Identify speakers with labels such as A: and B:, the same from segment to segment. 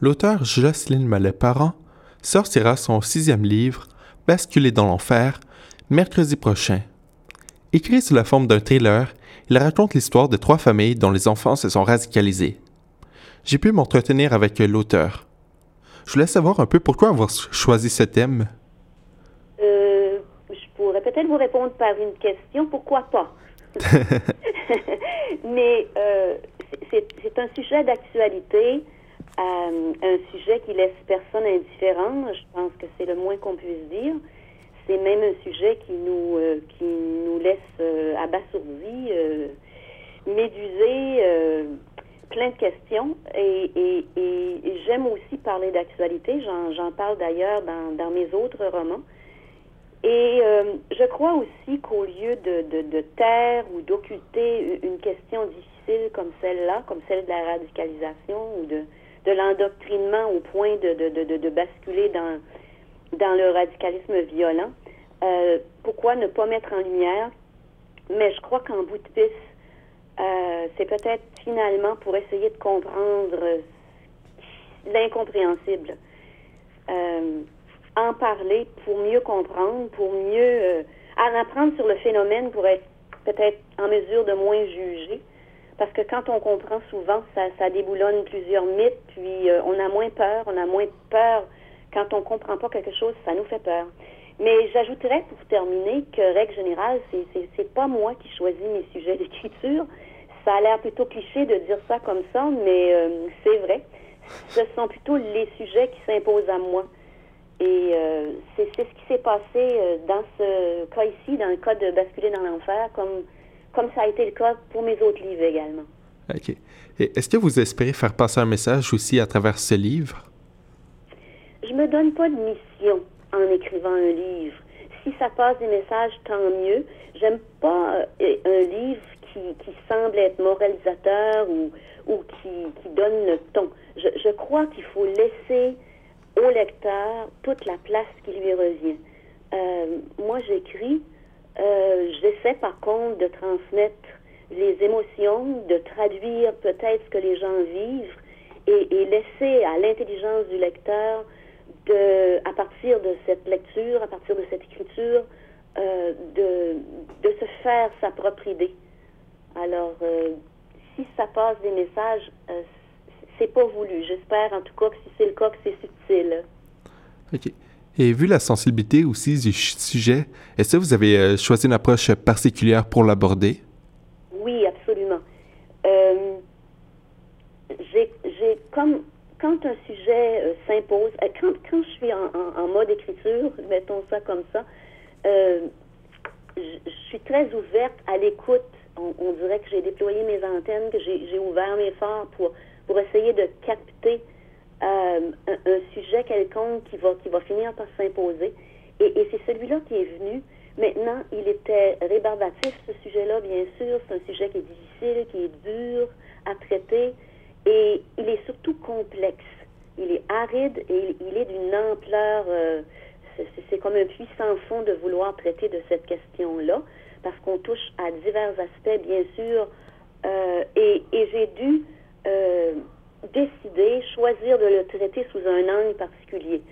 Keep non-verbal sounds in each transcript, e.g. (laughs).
A: l'auteur Jocelyne Mallet-Parent sortira son sixième livre, Basculer dans l'enfer, mercredi prochain. Écrit sous la forme d'un thriller, il raconte l'histoire de trois familles dont les enfants se sont radicalisés. J'ai pu m'entretenir avec l'auteur. Je voulais savoir un peu pourquoi avoir choisi ce thème.
B: Euh, je pourrais peut-être vous répondre par une question, pourquoi pas? (laughs) (laughs) Mais euh, c'est un sujet d'actualité, euh, un sujet qui laisse personne indifférent. Je pense que c'est le moins qu'on puisse dire. C'est même un sujet qui nous, euh, qui nous laisse euh, abasourdis, euh, médusés, plein de questions. Et, j'aime aussi parler d'actualité. J'en parle d'ailleurs dans, dans mes autres romans. Et je crois aussi qu'au lieu de, de, de, taire ou d'occulter une question difficile comme celle-là, comme celle de la radicalisation ou de, de l'endoctrinement au point de, de, de, basculer dans, dans le radicalisme violent, euh, pourquoi ne pas mettre en lumière? Mais je crois qu'en bout de piste, euh, c'est peut-être finalement pour essayer de comprendre l'incompréhensible. Euh, en parler pour mieux comprendre, pour mieux en apprendre sur le phénomène pour être peut-être en mesure de moins juger. Parce que quand on comprend souvent, ça, déboulonne plusieurs mythes, puis euh, on a moins peur, on a moins peur. Quand on comprend pas quelque chose, ça nous fait peur. Mais j'ajouterais pour terminer que, règle générale, c'est, pas moi qui choisis mes sujets d'écriture. Ça a l'air plutôt cliché de dire ça comme ça, mais euh, c'est vrai. Ce sont plutôt les sujets qui s'imposent à moi. Et euh, c'est ce qui s'est passé dans ce cas ici, dans le cas de Basculer dans l'enfer, comme, comme ça a été le cas pour mes autres livres également.
A: OK. Et est-ce que vous espérez faire passer un message aussi à travers ce livre?
B: Je me donne pas de mission en écrivant un livre. Si ça passe des messages, tant mieux. J'aime pas euh, un livre qui, qui semble être moralisateur ou, ou qui, qui donne le ton. Je, je crois qu'il faut laisser au lecteur toute la place qui lui revient. Euh, moi, j'écris, euh, j'essaie par contre de transmettre les émotions, de traduire peut-être ce que les gens vivent et, laisser à l'intelligence du lecteur de, à partir de cette lecture, à partir de cette écriture, euh, de, de se faire sa propre idée. Alors, euh, si ça passe des messages, c'est pas voulu. J'espère en tout cas que si c'est le cas, que c'est subtil.
A: Et vu la sensibilité aussi du sujet, est-ce que vous avez euh, choisi une approche particulière pour l'aborder?
B: Oui, absolument. Euh, j'ai comme quand un sujet euh, s'impose, quand, quand je suis en, mode écriture, mettons ça comme ça, je suis très ouverte à l'écoute. On, on, dirait que j'ai déployé mes antennes, que j'ai ouvert mes phares pour pour essayer de capter euh, un, sujet quelconque qui va, qui va finir par s'imposer. Et, c'est celui-là qui est venu. Maintenant, il était rébarbatif, ce sujet-là, bien sûr. C'est un sujet qui est difficile, qui est dur à traiter. Et il est surtout complexe. Il est aride et il, est d'une ampleur. Euh, c'est comme un puits sans fond de vouloir traiter de cette question-là, parce qu'on touche à divers aspects, bien sûr. Euh, et, j'ai dû décider, choisir de le traiter sous un angle particulier.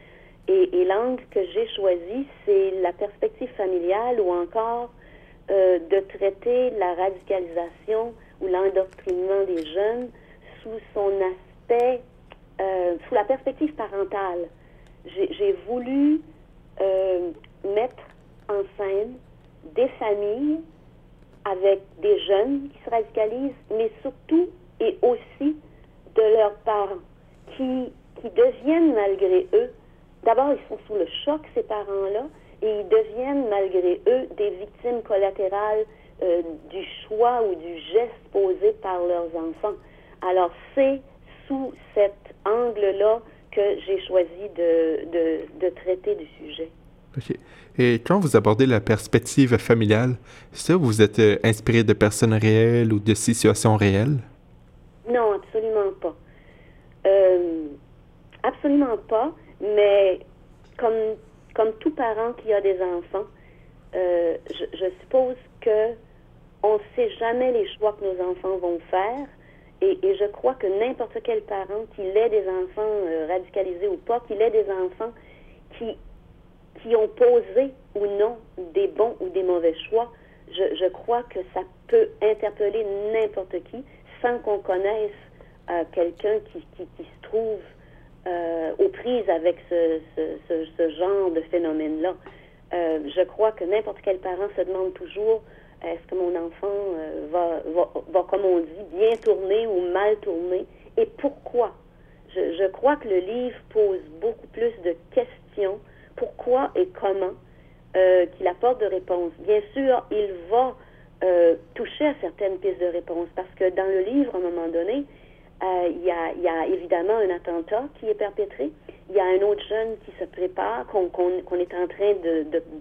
B: Et, l'angle que j'ai choisi, c'est la perspective familiale ou encore euh, de traiter la radicalisation ou l'endoctrinement des jeunes sous son aspect, euh, sous la perspective parentale. J'ai voulu euh, mettre en scène des familles avec des jeunes qui se radicalisent, mais surtout et aussi de leurs parents qui, qui deviennent malgré eux, d'abord ils sont sous le choc, ces parents-là, et ils deviennent malgré eux des victimes collatérales euh, du choix ou du geste posé par leurs enfants. Alors c'est sous cet angle-là que j'ai choisi de, de, de, traiter du sujet.
A: OK. Et quand vous abordez la perspective familiale, que vous êtes euh, inspiré de personnes réelles ou de situations réelles?
B: Euh, absolument pas, mais comme, comme tout parent qui a des enfants, euh, je, suppose que on ne sait jamais les choix que nos enfants vont faire Et, et, je crois que n'importe quel parent, qu'il ait des enfants euh, radicalisés ou pas, qu'il ait des enfants qui, qui ont posé ou non des bons ou des mauvais choix, je, je crois que ça peut interpeller n'importe qui sans qu'on connaisse euh, quelqu'un qui, qui, se trouve euh, aux prises avec ce, ce, ce, genre de phénomène-là. Euh, je crois que n'importe quel parent se demande toujours est-ce que mon enfant euh, va, va, va, comme on dit, bien tourner ou mal tourner et pourquoi? Je, je, crois que le livre pose beaucoup plus de questions. Pourquoi et comment qu'il apporte de réponses? Bien sûr, il va toucher à certaines pistes de réponse parce que dans le livre, à un moment donné, il, y a, y a évidemment un attentat qui est perpétré. Il y a un autre jeune qui se prépare, qu'on qu qu est en train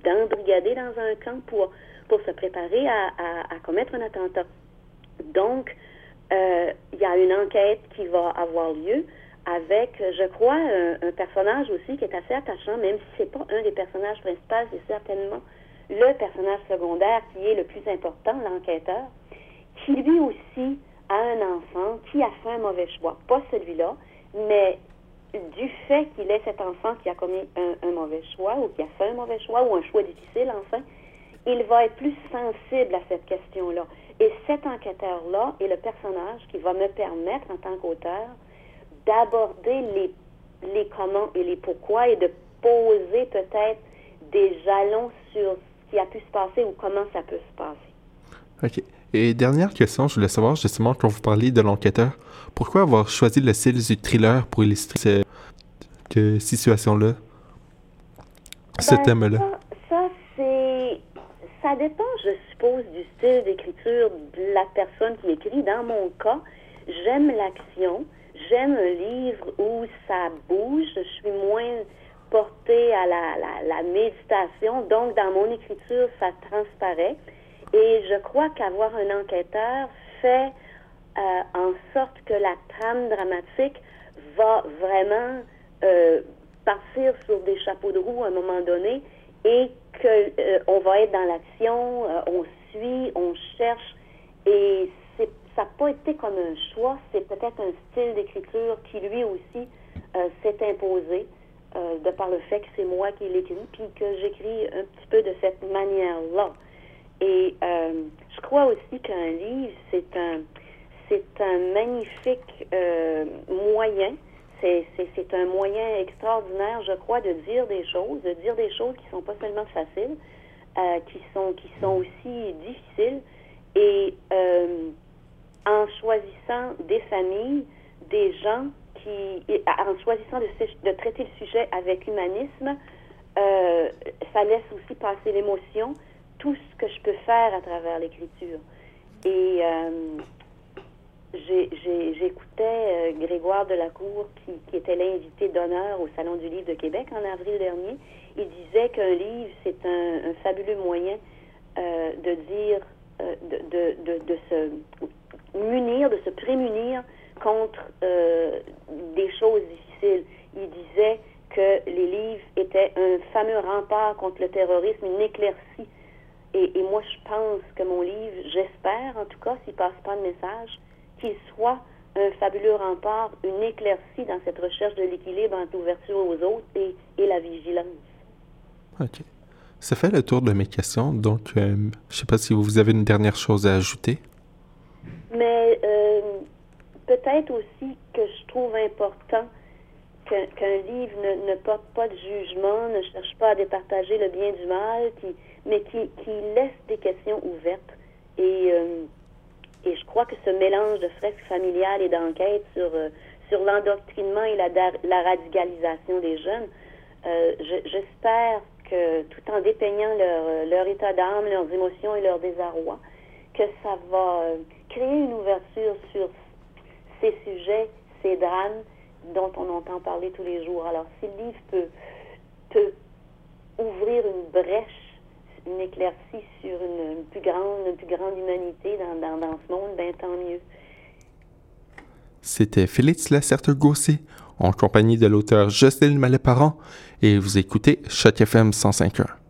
B: d'embrigader de, dans un camp pour pour se préparer à commettre un attentat. Donc, euh, il y a une enquête qui va avoir lieu avec, je crois, un, un, personnage aussi qui est assez attachant, même si c'est pas un des personnages principaux, c'est certainement le personnage secondaire qui est le plus important, l'enquêteur, qui lui aussi un enfant qui a fait un mauvais choix. Pas celui-là, mais du fait qu'il ait cet enfant qui a commis un, un, mauvais choix ou qui a fait un mauvais choix ou un choix difficile, enfin, il va être plus sensible à cette question-là. Et cet enquêteur-là est le personnage qui va me permettre, en tant qu'auteur, d'aborder les, les comment et les pourquoi et de poser peut-être des jalons sur ce qui a pu se passer ou comment ça peut se passer.
A: OK. Et dernière question, je voulais savoir justement quand vous parliez de l'enquêteur, pourquoi avoir choisi le style du thriller pour illustrer cette situation-là, ce
B: ben,
A: thème-là?
B: Ça, ça c'est ça dépend, je suppose, du style d'écriture de la personne qui écrit. Dans mon cas, j'aime l'action. J'aime un livre où ça bouge. Je suis moins portée à la, la, la, méditation. Donc, dans mon écriture, ça transparaît. Et je crois qu'avoir un enquêteur fait euh, en sorte que la trame dramatique va vraiment euh, partir sur des chapeaux de roue à un moment donné et qu'on euh, va être dans l'action, euh, on suit, on cherche, et ça n'a pas été comme un choix, c'est peut-être un style d'écriture qui lui aussi s'est imposé de par le fait que c'est moi qui l'écris, puis que j'écris un petit peu de cette manière-là. Et euh, je crois aussi qu'un livre, c'est un, c'est un magnifique euh, moyen c'est un moyen extraordinaire, je crois, de dire des choses, de dire des choses qui sont pas seulement faciles, euh, qui sont qui sont aussi difficiles. Et en choisissant des familles, des gens qui, en choisissant de, de traiter le sujet avec humanisme, ça laisse aussi passer l'émotion, tout ce que je peux faire à travers l'écriture. Et euh, j'écoutais euh, Grégoire Delacour, qui, qui était l'invité d'honneur au Salon du Livre de Québec en avril dernier. Il disait qu'un livre, c'est un, fabuleux moyen euh, de dire, de, de, de, se munir, de se prémunir contre des choses difficiles. Il disait que les livres étaient un fameux rempart contre le terrorisme, une éclaircie. Et, et moi, je pense que mon livre, j'espère en tout cas, s'il passe pas de message, qu'il soit un fabuleux rempart, une éclaircie dans cette recherche de l'équilibre entre l'ouverture aux autres et, et, la vigilance.
A: OK. Ça fait le tour de mes questions, donc euh, je ne sais pas si vous avez une dernière chose à ajouter.
B: Mais euh, peut-être aussi que je trouve important qu'un qu livre ne, porte pas de jugement, ne cherche pas à départager le bien du mal, mais qui, laisse des questions ouvertes. Et euh, et je crois que ce mélange de fresques familiales et d'enquêtes sur, euh, l'endoctrinement et la, radicalisation des jeunes, euh, j'espère que tout en dépeignant leur, leur état d'âme, leurs émotions et leur désarroi, que ça va créer une ouverture sur ces sujets, ces drames dont on entend parler tous les jours. Alors, si le livre peut, peut ouvrir une brèche une éclaircie sur une, plus grande, humanité dans, ce monde, ben tant mieux.
A: C'était Félix Lacerte-Gossé, en compagnie de l'auteur Jocelyne Mallet-Parent, et vous écoutez Choc FM 105.1.